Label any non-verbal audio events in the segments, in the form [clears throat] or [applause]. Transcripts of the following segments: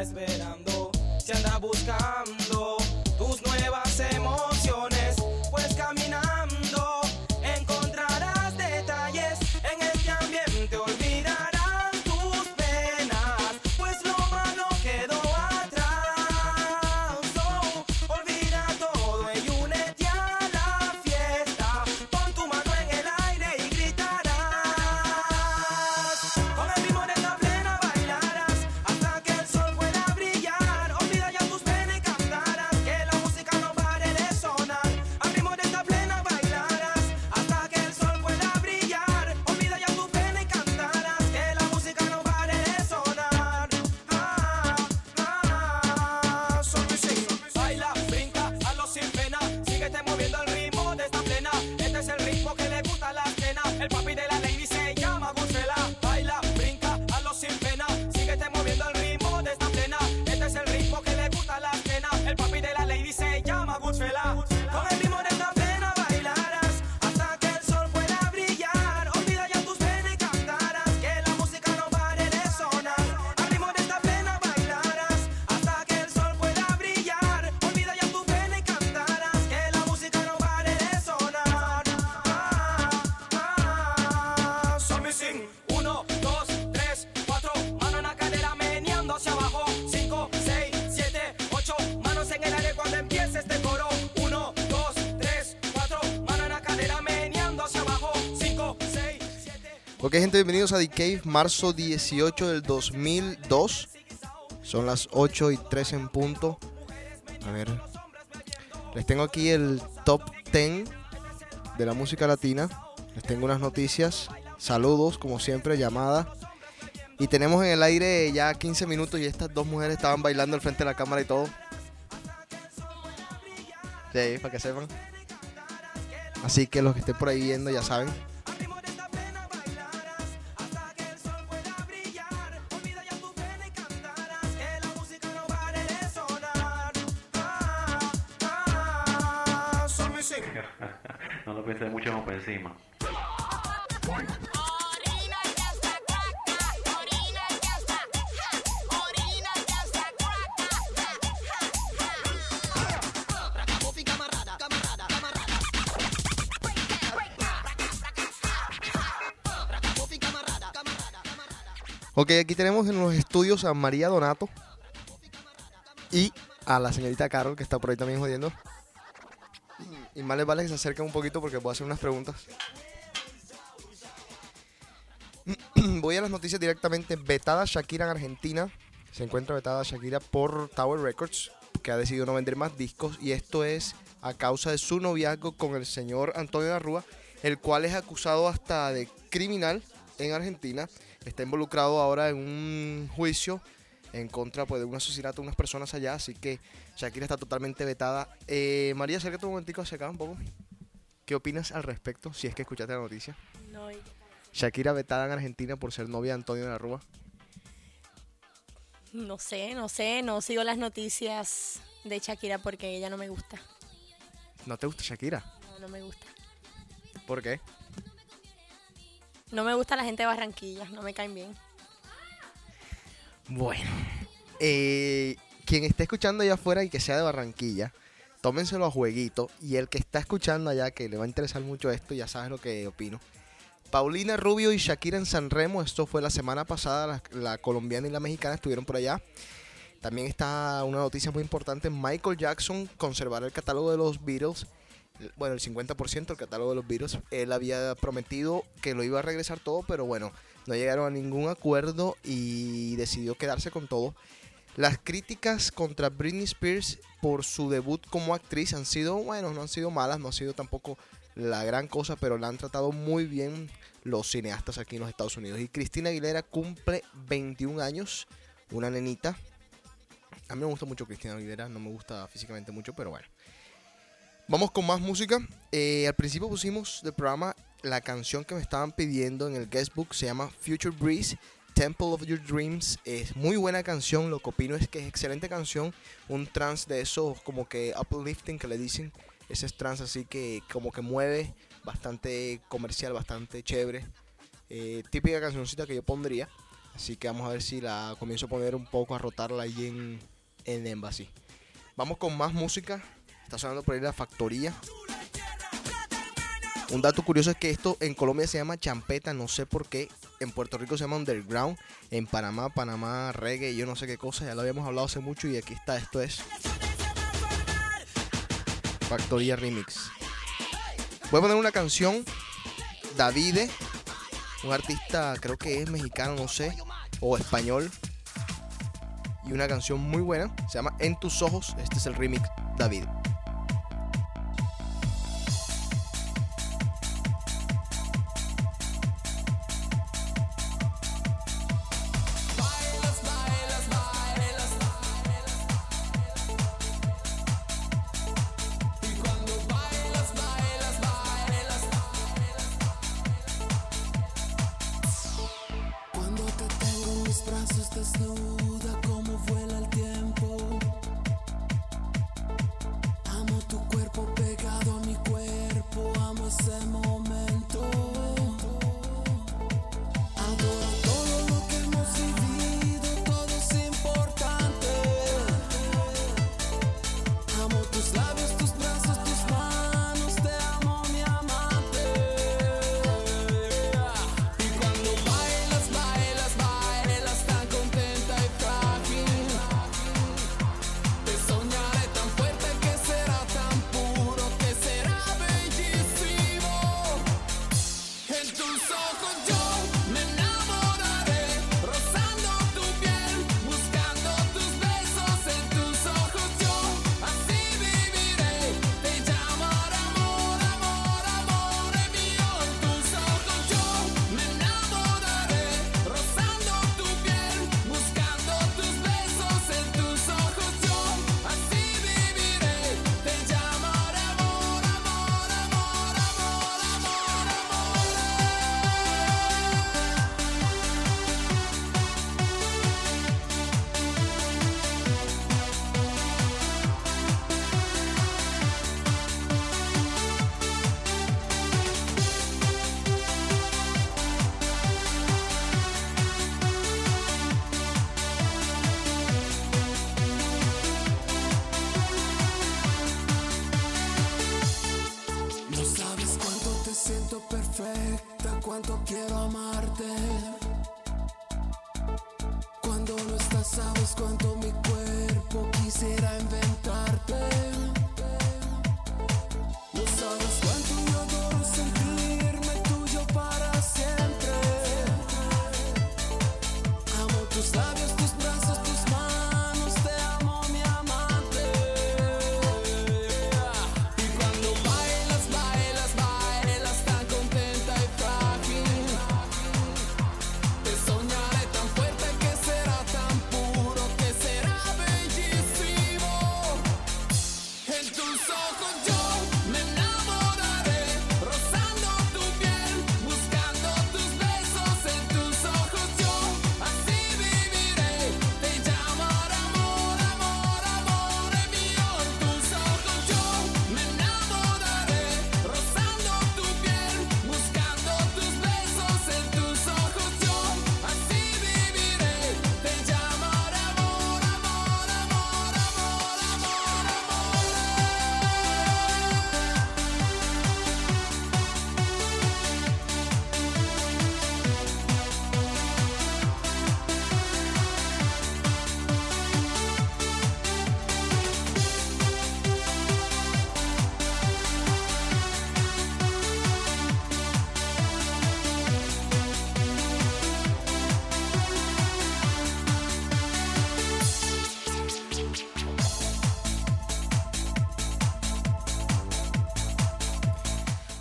esperando. Si anda buscando Ok, gente, bienvenidos a The Cave, marzo 18 del 2002. Son las 8 y 3 en punto. A ver, les tengo aquí el top 10 de la música latina. Les tengo unas noticias, saludos, como siempre, llamada. Y tenemos en el aire ya 15 minutos y estas dos mujeres estaban bailando al frente de la cámara y todo. Sí, para que sepan. Así que los que estén por ahí viendo ya saben. Camarada. Mofi camarada, camarada, camarada. Ok, aquí tenemos en los estudios a María Donato y a la señorita Carol, que está por ahí también jodiendo. Y más les vale que se acerquen un poquito porque voy a hacer unas preguntas. [clears throat] Voy a las noticias directamente. Vetada Shakira en Argentina. Se encuentra vetada Shakira por Tower Records, que ha decidido no vender más discos. Y esto es a causa de su noviazgo con el señor Antonio Garrúa, el cual es acusado hasta de criminal en Argentina. Está involucrado ahora en un juicio en contra pues, de un asesinato de unas personas allá. Así que Shakira está totalmente vetada. Eh, María, acércate un momentico hacia acá un poco. ¿Qué opinas al respecto? Si es que escuchaste la noticia. No, y- Shakira vetada en Argentina por ser novia de Antonio Garrúa. no sé, no sé, no sigo las noticias de Shakira porque ella no me gusta. ¿No te gusta Shakira? No, no me gusta. ¿Por qué? No me gusta la gente de Barranquilla, no me caen bien. Bueno, eh, quien esté escuchando allá afuera y que sea de Barranquilla, tómenselo a jueguito. Y el que está escuchando allá, que le va a interesar mucho esto, ya sabes lo que opino. Paulina Rubio y Shakira en San Remo, esto fue la semana pasada, la, colombiana y la mexicana estuvieron por allá. También está una noticia muy importante, Michael Jackson conservará el catálogo de los Beatles, bueno, el 50% del catálogo de los Beatles. Él había prometido que lo iba a regresar todo, pero bueno, no llegaron a ningún acuerdo y decidió quedarse con todo. Las críticas contra Britney Spears por su debut como actriz han sido, bueno, no han sido malas, no ha sido tampoco la gran cosa, pero la han tratado muy bien los cineastas aquí en los Estados Unidos. Y Cristina Aguilera cumple 21 años, una nenita. A mí me gusta mucho Cristina Aguilera, no me gusta físicamente mucho, pero bueno. Vamos con más música. Eh, al principio pusimos del programa la canción que me estaban pidiendo en el guestbook. Se llama Future Breeze, Temple of Your Dreams. Es muy buena canción. Lo que opino es que es excelente canción. Un trance de esos como que uplifting que le dicen. Ese es trance así que como que mueve. Bastante comercial, bastante chévere. Eh, típica cancioncita que yo pondría. Así que vamos a ver si la comienzo a poner un poco a rotarla ahí en, en Embassy. Vamos con más música. Está sonando por ahí la factoría. Un dato curioso es que esto en Colombia se llama champeta, no sé por qué. En Puerto Rico se llama underground. En Panamá, Panamá, reggae, yo no sé qué cosa. Ya lo habíamos hablado hace mucho y aquí está. Esto es Factoría Remix. Voy a poner una canción. Davide, un artista, creo que es mexicano, no sé, o español. Y una canción muy buena. Se llama En tus ojos. Este es el remix David. Perfecta, cuánto quiero amarte. Cuando no estás, sabes cuánto mi cuerpo quisiera inventarte.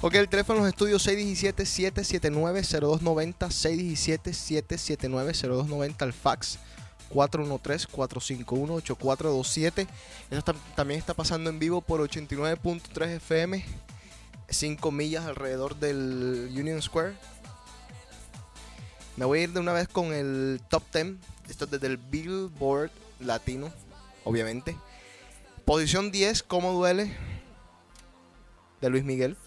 Ok, el teléfono en los estudios 617-779-0290, 617-779-0290, el fax 413-451-8427. Eso tam- también está pasando en vivo por 89.3 FM, 5 millas alrededor del Union Square. Me voy a ir de una vez con el top 10, esto es desde el Billboard Latino, obviamente. Posición 10, ¿Cómo duele? De Luis Miguel.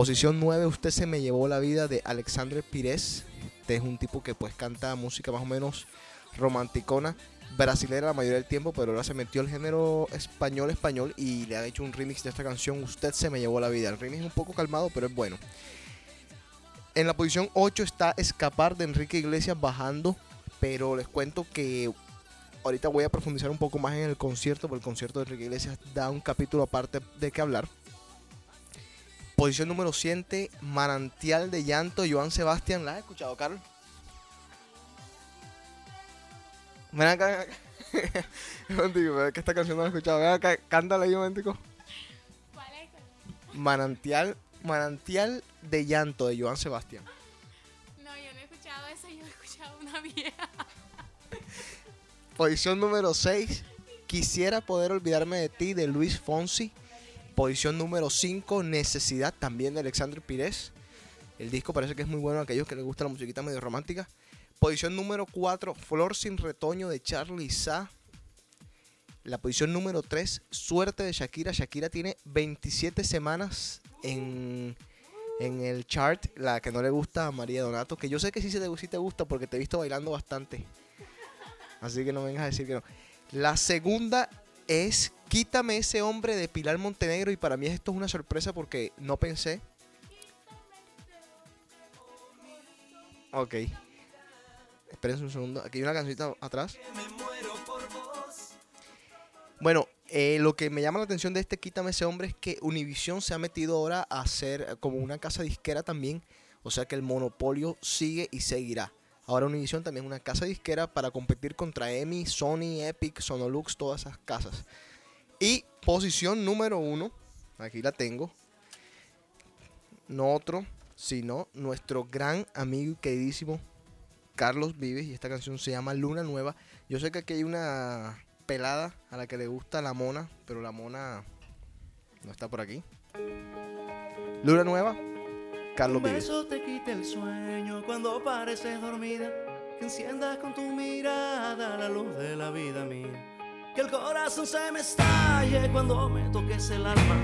Posición 9, Usted se me llevó la vida de Alexandre Pires. Este es un tipo que pues canta música más o menos romanticona, brasilera la mayoría del tiempo, pero ahora se metió al género español español y le ha hecho un remix de esta canción Usted se me llevó la vida. El remix es un poco calmado, pero es bueno. En la posición 8 está Escapar de Enrique Iglesias bajando, pero les cuento que ahorita voy a profundizar un poco más en el concierto, porque el concierto de Enrique Iglesias da un capítulo aparte de qué hablar. Posición número 7, Manantial de Llanto, Joan Sebastián. ¿La has escuchado, Carlos? Ven acá, [laughs] ven acá. Que esta canción no la he escuchado. Ven acá, cántala ahí un momentico. ¿Cuál es? Manantial, Manantial de Llanto de Joan Sebastián. No, yo no he escuchado esa, yo he escuchado una vieja. Posición número 6, Quisiera poder olvidarme de ti de Luis Fonsi. Posición número 5, Necesidad también de Alexandre Pires. El disco parece que es muy bueno a aquellos que les gusta la musiquita medio romántica. Posición número 4, Flor sin retoño de Charlie Sa. La posición número 3, Suerte de Shakira. Shakira tiene 27 semanas en, en el chart. La que no le gusta a María Donato. Que yo sé que sí, sí te gusta porque te he visto bailando bastante. Así que no vengas a decir que no. La segunda es Quítame ese hombre de Pilar Montenegro. Y para mí esto es una sorpresa porque no pensé. Ok. Espérense un segundo. Aquí hay una cancionita atrás. Bueno, eh, lo que me llama la atención de este Quítame ese hombre es que Univision se ha metido ahora a hacer como una casa disquera también. O sea que el monopolio sigue y seguirá. Ahora Univision también es una casa disquera para competir contra EMI, Sony, Epic, Sonolux, todas esas casas. Y posición número uno, aquí la tengo. No otro, sino nuestro gran amigo y queridísimo Carlos Vives. Y esta canción se llama Luna Nueva. Yo sé que aquí hay una pelada a la que le gusta la mona, pero la mona no está por aquí. Luna Nueva, Carlos Vives. beso te quite el sueño cuando pareces dormida. Que enciendas con tu mirada la luz de la vida mía. Que el corazón se me estalle cuando me toques el alma.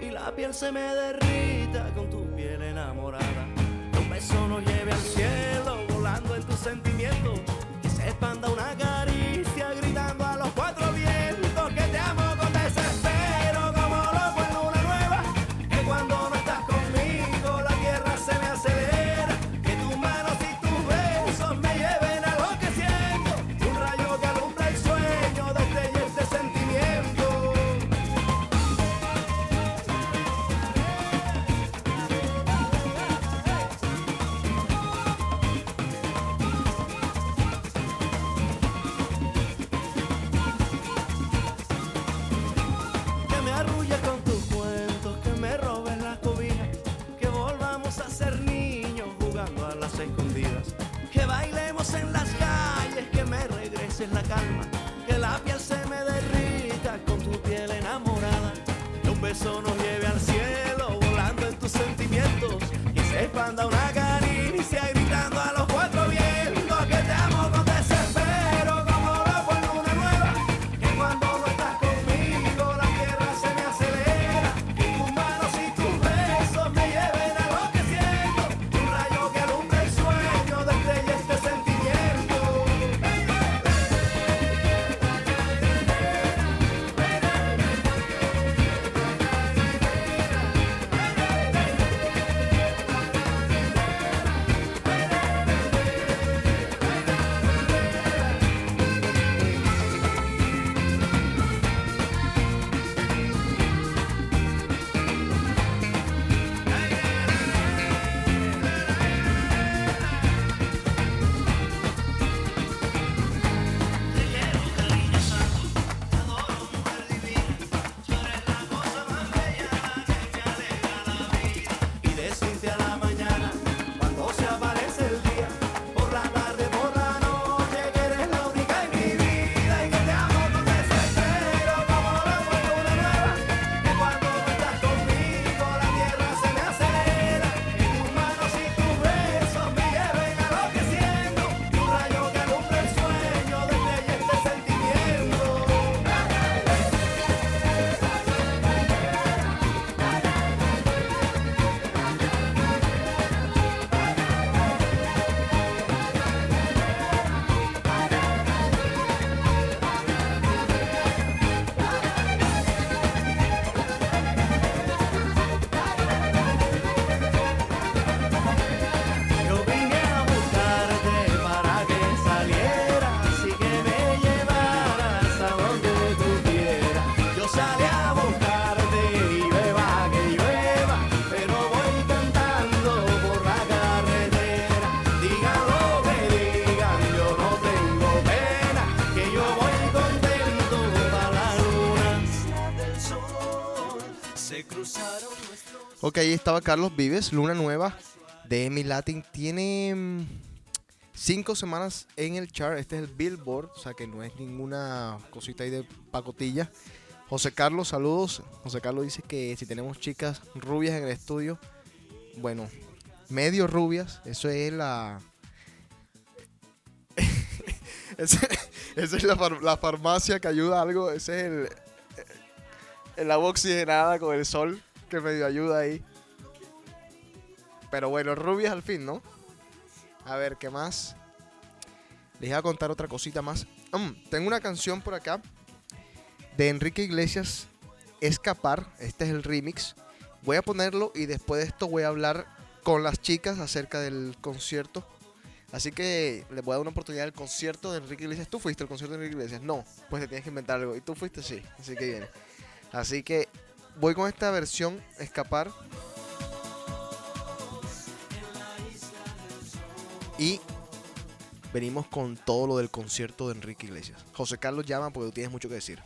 Y la piel se me derrita con tu piel enamorada. Un beso nos lleve al cielo volando en tus sentimientos. Que se expanda una caricia regreses la calma, que la piel se me derrita con tu piel enamorada, que un beso nos lleve al cielo volando en tus sentimientos, y se expanda una Ok, ahí estaba Carlos Vives, Luna Nueva de Emi Latin. Tiene mm, cinco semanas en el chart. Este es el Billboard, o sea que no es ninguna cosita ahí de pacotilla. José Carlos, saludos. José Carlos dice que si tenemos chicas rubias en el estudio, bueno, medio rubias, eso es la. [laughs] Esa es la, far- la farmacia que ayuda a algo. Ese es el, el agua oxigenada con el sol que medio ayuda ahí. Pero bueno, rubias al fin, ¿no? A ver, ¿qué más? Les voy a contar otra cosita más. Mm, tengo una canción por acá de Enrique Iglesias, Escapar. Este es el remix. Voy a ponerlo y después de esto voy a hablar con las chicas acerca del concierto. Así que les voy a dar una oportunidad del concierto de Enrique Iglesias. ¿Tú fuiste al concierto de Enrique Iglesias? No, pues te tienes que inventar algo. ¿Y tú fuiste? Sí, así que viene. Así que voy con esta versión, Escapar. Y venimos con todo lo del concierto de Enrique Iglesias. José Carlos llama porque tú tienes mucho que decir.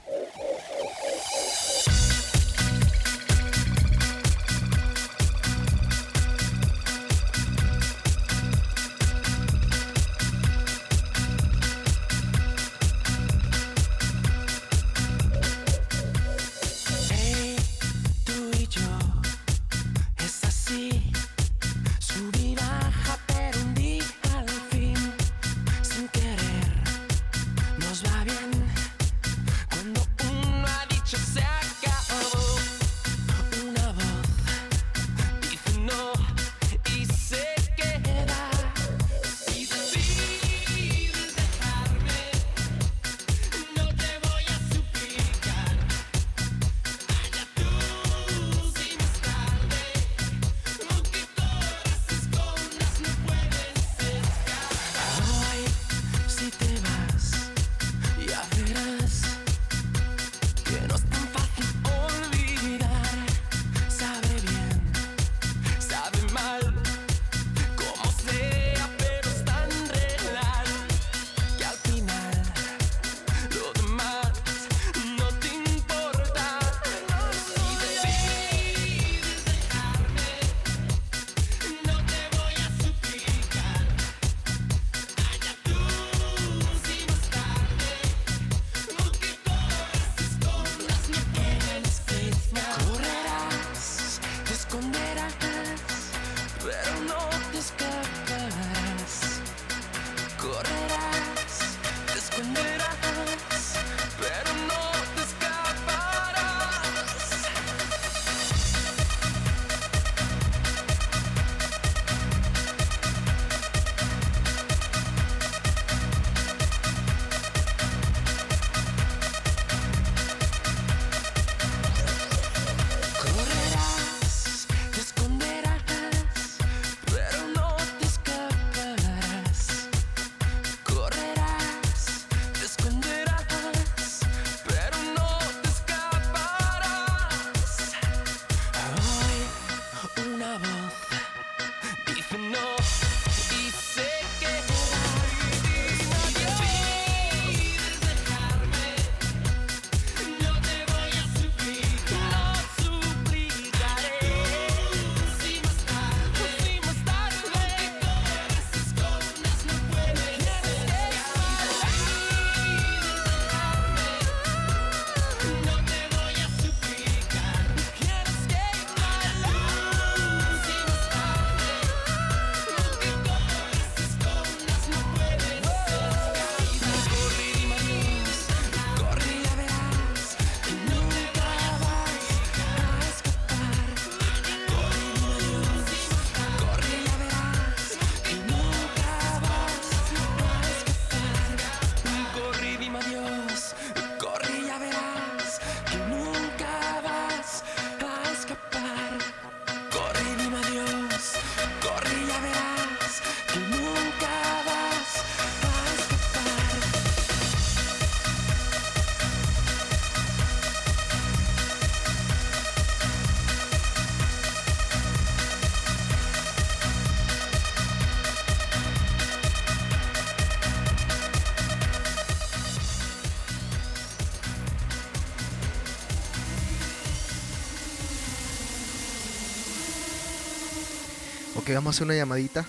Vamos a hacer una llamadita.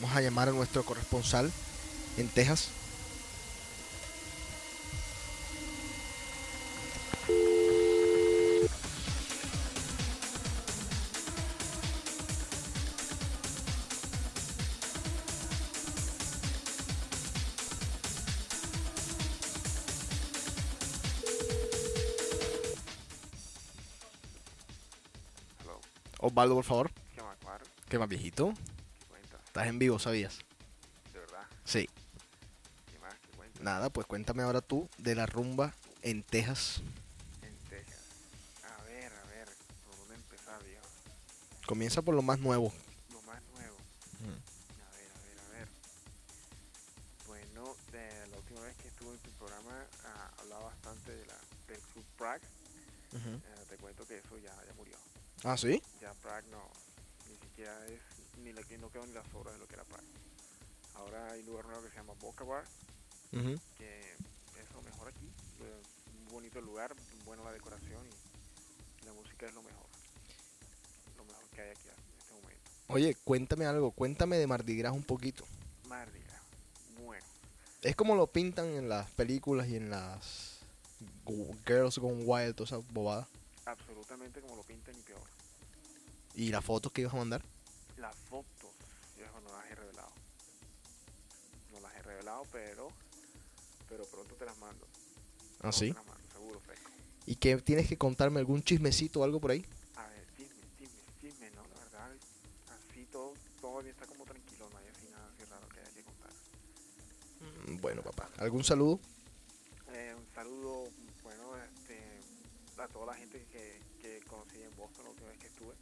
Vamos a llamar a nuestro corresponsal en Texas. Osvaldo, por favor. ¿Qué más, viejito? Estás en vivo, ¿sabías? ¿De verdad? Sí. ¿Qué más? ¿Qué cuentas? Nada, pues cuéntame ahora tú de la rumba en Texas. En Texas. A ver, a ver. ¿Por dónde empezar, viejo? Comienza por lo más nuevo. Lo más nuevo. Mm. A ver, a ver, a ver. Bueno, de la última vez que estuve en tu programa ah, hablaba bastante de la, del Club Prague. Eh, te cuento que eso ya, ya murió. Ah, ¿sí? Ya Prague no, siquiera es, ni le, no quedó ni las obras de lo que era Prague. Ahora hay un lugar nuevo que se llama Boca Bar, Ujú. que es lo mejor aquí. Un bonito lugar, buena la decoración y la música es lo mejor. Lo mejor que hay aquí en este momento. Oye, cuéntame algo. Cuéntame de Mardi Gras un poquito. Mardi Gras. Bueno, Es como lo pintan en las películas y en las Girls Gone Wild, toda esa bobada. absolutamente como lo pintan y peor. ¿Y las fotos que ibas a mandar? Las fotos, yo no las he revelado. No las he revelado, pero pero pronto te las mando. ¿Ah, sí? Te las mando, seguro, fresco. ¿Y que tienes que contarme algún chismecito o algo por ahí? A ver, chisme, chisme, chisme, no, la verdad, así todo, todo bien está como tranquilo, no hay así nada así raro que haya que contar. Mm, Bueno, papá. ¿Algún saludo? Eh, un saludo, bueno, este, a toda la gente que, que conocí en Boston la última vez que estuve.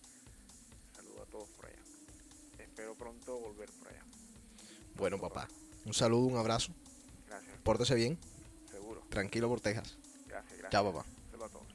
Todos por allá. Espero pronto volver por allá. Bueno, papá. Un saludo, un abrazo. Gracias, Pórtese bien. seguro. Tranquilo por Texas. Gracias, gracias. Chao, papá. Saludo a todos.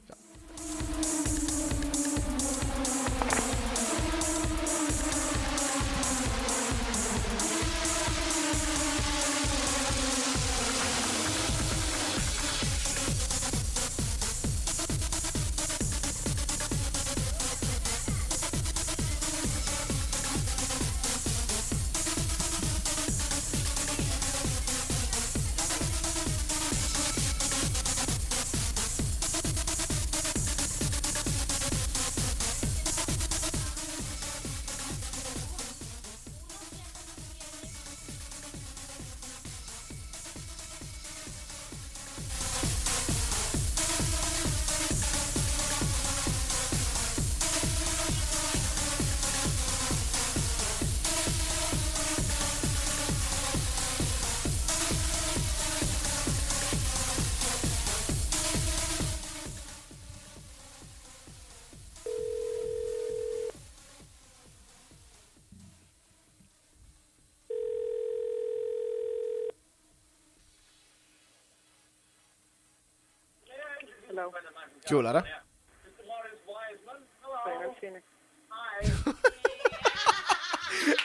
¿Qué Lara? [laughs]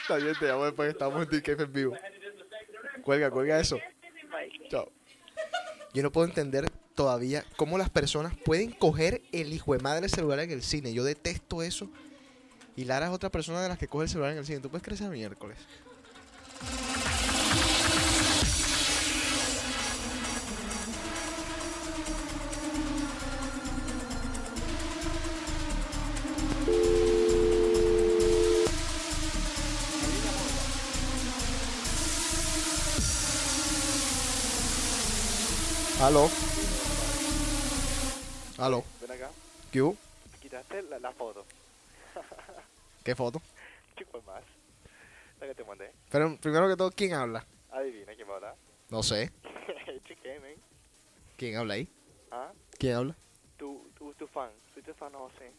Está bien, te llamo después que estamos en DKF en vivo. Cuelga, cuelga eso. Chao. Yo no puedo entender todavía cómo las personas pueden coger el hijo de madre celular en el cine. Yo detesto eso. Y Lara es otra persona de las que coge el celular en el cine. ¿Tú puedes creer ese miércoles? Aló. Aló. Ven acá, ¿Qué hubo? quitaste la, la foto. [laughs] ¿Qué foto? ¿Qué más? La que te mandé. Pero primero que todo, ¿quién habla? Adivina quién va a hablar. No sé. [laughs] Cheque, men. ¿Quién habla ahí? Ah, ¿Quién habla? tú, tú, tu fan. Soy tu fan, no sé.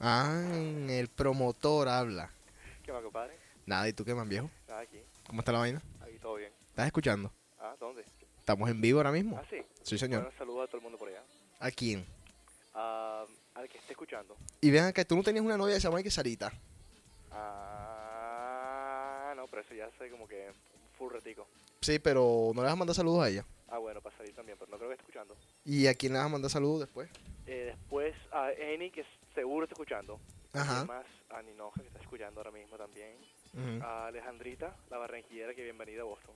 Ah, el promotor habla. ¿Qué más, compadre? Nada, ¿y tú qué más viejo? Nada, aquí. ¿Cómo está la vaina? Aquí todo bien. ¿Estás escuchando? Ah, ¿dónde? ¿Estamos en vivo ahora mismo? Ah, sí. Sí, señor. Bueno, saludo a todo el mundo por allá. ¿A quién? Ah, al que esté escuchando. Y vean que tú no tenías una novia que se llama que Sarita. Ah, no, pero eso ya sé como que full retico. Sí, pero no le vas a mandar saludos a ella. Ah, bueno, para salir también, pero no creo que esté escuchando. ¿Y a quién le vas a mandar saludos después? Eh, después a Eni, que seguro está escuchando. Ajá. Y más a Ninoja, que está escuchando ahora mismo también. Ujú. A Alejandrita, la barranquillera, que bienvenida a Boston.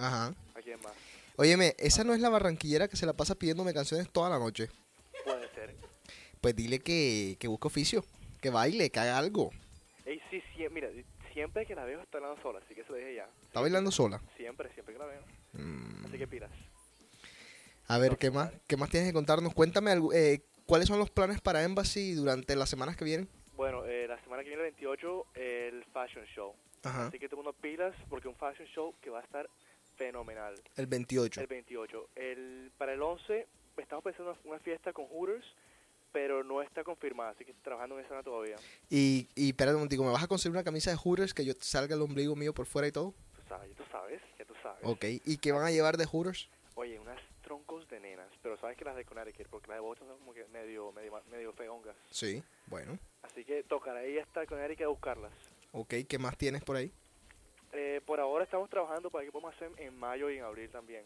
Ajá. ¿A quién más? Óyeme, esa no es la barranquillera que se la pasa pidiéndome canciones toda la noche. Puede ser. Pues dile que, que busque oficio, que baile, que haga algo. Ey, sí, sí, mira, siempre que la veo está hablando sola, así que se lo dije ya. Está bailando sola. Siempre, siempre que la veo. Mm. Así que pilas. A ver, ¿qué más? ¿Qué más tienes que contarnos? Cuéntame algo, eh, cuáles son los planes para Embassy durante las semanas que vienen. Bueno, eh, la semana que viene, el 28, el Fashion Show. Ajá. Así que todo mundo pilas, porque un Fashion Show que va a estar fenomenal. El 28. El 28. El, para el 11 estamos pensando en una fiesta con Hooters, pero no está confirmada, así que estoy trabajando en esa todavía. Y, y espérate un momentico, ¿me vas a conseguir una camisa de Hooters que yo salga el ombligo mío por fuera y todo? Tú sabes, ya tú sabes, ya tú sabes. Ok. ¿Y qué van a llevar de Hooters? Oye, unas troncos de nenas, pero sabes que las de Connecticut, porque las de Boston son como que medio, medio, medio feongas. Sí. Bueno. Así que tocará ir hasta Connecticut a buscarlas. Ok, ¿qué más tienes por ahí? Por ahora estamos trabajando para que podamos hacer en mayo y en abril también.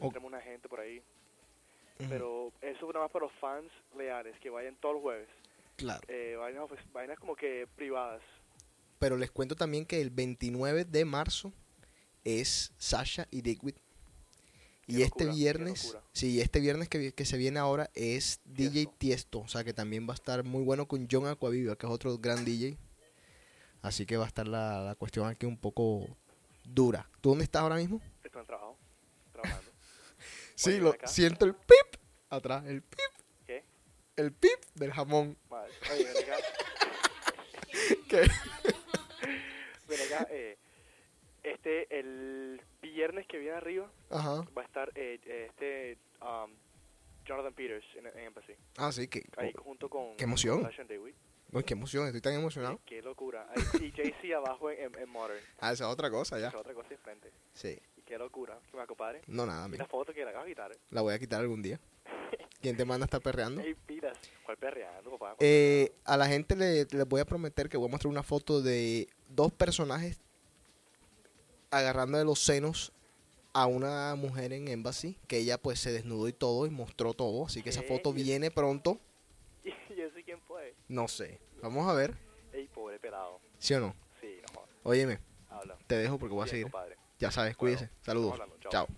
Ok. Tenemos una gente por ahí. Pero eso nada más para los fans leales, que vayan todos los jueves. Claro. Eh, vainas, como que privadas. Pero les cuento también que el 29 de marzo es Sasha y Digwit. Y este locura, qué viernes, sí, este viernes que, se viene ahora es DJ Tiesto. Tiesto. O sea que también va a estar muy bueno con John Aquaviva, que es otro gran DJ. Así que va a estar la, la cuestión aquí un poco dura. ¿Tú dónde estás ahora mismo? Estoy en trabajo, trabajando. [laughs] Sí, lo, acá. siento el pip atrás, el pip, ¿Qué? el pip del jamón. Oye, ven acá. [laughs] ¿Qué? [laughs] Ven acá. Eh, este, el viernes que viene arriba Ajá. va a estar eh, eh, este um, Jonathan Peters en, en Embassy. Ah, sí, que. Ahí junto con qué emoción. con Uy, qué emoción, estoy tan emocionado. Qué locura. Y Jay-Z [laughs] abajo en, en, Modern. Ah, esa es otra cosa ya. Esa es otra cosa diferente. Sí. Y qué locura. Que me compadre. No, nada, mira. la foto que la acabas de quitar. La voy a quitar algún día. [laughs] ¿Quién te manda a estar perreando? Ey, pilas. ¿Cuál perreando, papá? Eh, a la gente le, les voy a prometer que voy a mostrar una foto de dos personajes agarrando de los senos a una mujer en Embassy, que ella pues se desnudó y todo y mostró todo, así que esa foto viene pronto, ¿Y yo sé quién fue? No sé, vamos a ver, Ey, pobre pelado. ¿sí o no? Sí, no jodas. Óyeme, Habla. te dejo porque voy a Bien, seguir, compadre. ya sabes, cuídese, saludos, estamos hablando, chao. chao.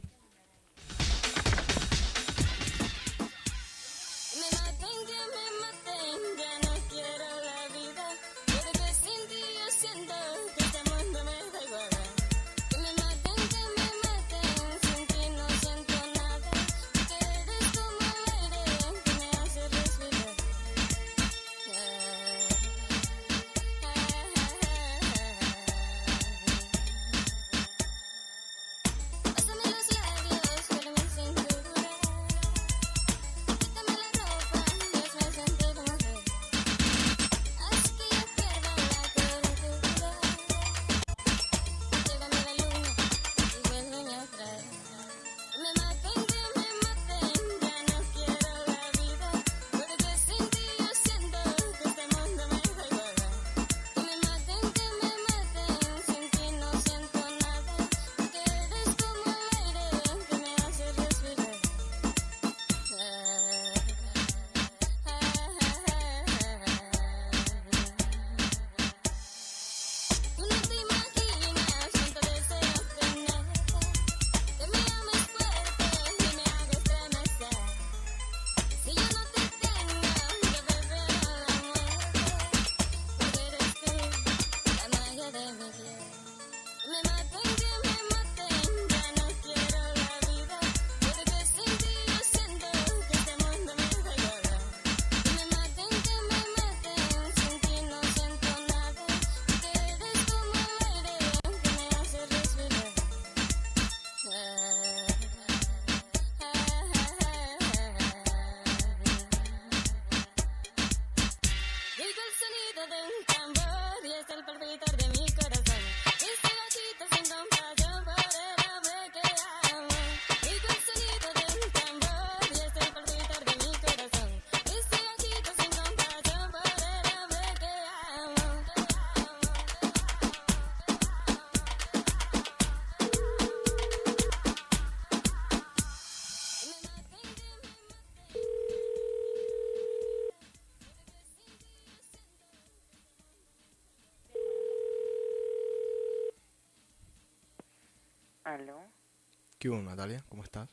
¿Qué hubo, Natalia? ¿Cómo estás?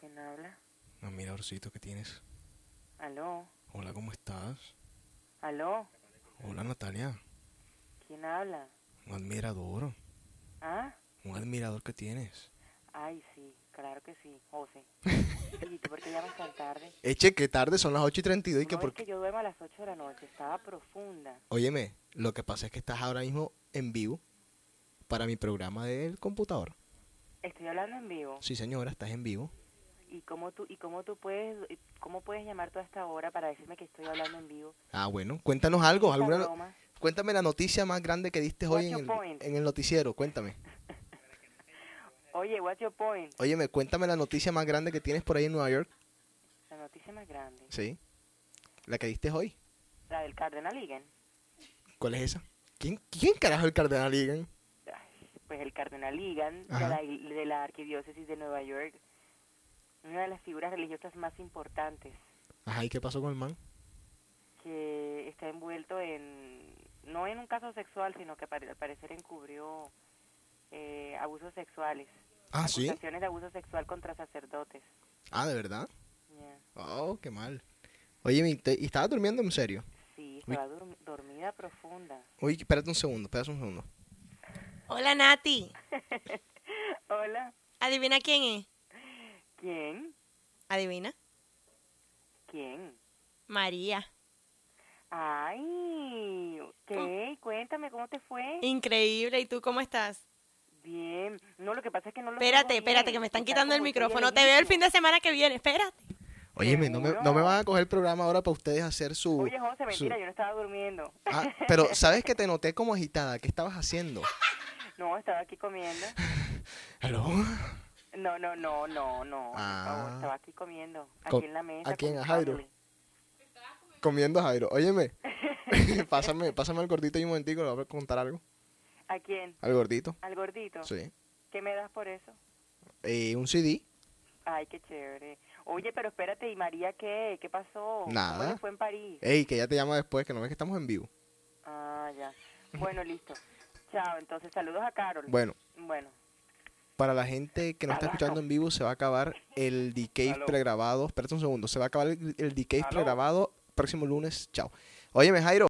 ¿Quién habla? Un admiradorcito que tienes. ¿Aló? Hola, ¿cómo estás? ¿Aló? Hola, Natalia. ¿Quién habla? Un admirador. ¿Ah? Un admirador que tienes. Ay, sí, claro que sí, José. [laughs] ¿Y tú por qué llamas tan tarde? Eche, qué tarde, son las 8 y 32 y que no, por que yo duermo a las 8 de la noche, estaba profunda. Óyeme, lo que pasa es que estás ahora mismo en vivo para mi programa del computador. Estoy hablando en vivo. Sí, señora, estás en vivo. ¿Y cómo tú, y cómo tú puedes, cómo puedes llamar toda esta hora para decirme que estoy hablando en vivo? Ah, bueno, cuéntanos algo. Alguna, broma. cuéntame la noticia más grande que diste hoy en el, en noticiero. Cuéntame. [laughs] Oye, what's your point? Óyeme, cuéntame la noticia más grande que tienes por ahí en Nueva York. La noticia más grande. Sí. La que diste hoy. La del Cardenal Egan. ¿Cuál es esa? ¿Quién, quién carajo es el cardenal Egan? Pues el Cardenal Egan de la, de la Arquidiócesis de Nueva York. Una de las figuras religiosas más importantes. Ajá, ¿y qué pasó con el man? que está envuelto en, no en un caso sexual, sino que al parecer encubrió eh, abusos sexuales. Ah, ¿sí? De abuso sexual contra sacerdotes. Ah, ¿de verdad? Oh, qué mal. Oye, ¿y te- ¿y estabas durmiendo en serio? Sí, estaba dorm- dormida profunda. Uy, espérate un segundo, espérate un segundo. Hola, Nati. [laughs] Hola, Adivina quién es. ¿quién? Adivina. ¿Quién? María. Ay, ¿qué? Cuéntame, ¿cómo te fue? Increíble. ¿Y tú cómo estás? Bien. No, lo que pasa es que no lo Espérate, espérate, que me están Está quitando el micrófono. Te veo el fin de semana que viene. Espérate. Óyeme, no me, no me van a coger el programa ahora para ustedes hacer su... Oye, José, su- mentira, yo no estaba durmiendo. Ah, pero, [laughs] ¿sabes que te noté como agitada? ¿Qué estabas haciendo? No, estaba aquí comiendo. ¿Aló? No, no, no, no, no. por Ah. favor, estaba aquí comiendo. Aquí en la mesa. ¿a quién? ¿A Jairo? Comiendo Jairo. Óyeme, [laughs] [laughs] pásame, pásame al gordito ahí un momentico, le voy a contar algo. ¿A quién? Al gordito. ¿Al gordito? Sí. ¿Qué me das por eso? Eh, un CD. Ay, qué chévere. Oye, pero espérate, ¿y María qué? ¿Qué pasó? Nada. ¿Cómo le fue en París? Ey, que ya te llama después, que no ves que estamos en vivo. Ah, ya. Bueno, listo. Chao, entonces saludos a Carol. Bueno, Bueno, para la gente que no está escuchando en vivo, se va a acabar el decay pregrabado. Espérate un segundo, se va a acabar el, el decay pregrabado próximo lunes. Chao. Óyeme, Jairo.